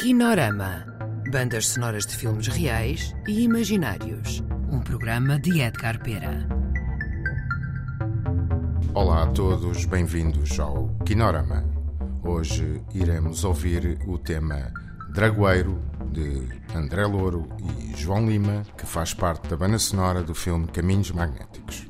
Kinorama. Bandas sonoras de filmes reais e imaginários. Um programa de Edgar Pera. Olá a todos, bem-vindos ao Kinorama. Hoje iremos ouvir o tema Dragoeiro de André Louro e João Lima, que faz parte da banda sonora do filme Caminhos Magnéticos.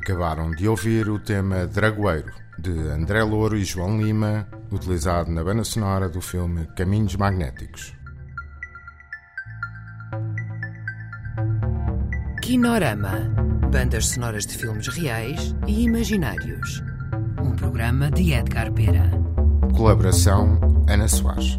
Acabaram de ouvir o tema Dragoeiro, de André Louro e João Lima, utilizado na banda sonora do filme Caminhos Magnéticos. Kinorama Bandas sonoras de filmes reais e imaginários. Um programa de Edgar Pera. Colaboração Ana Soares.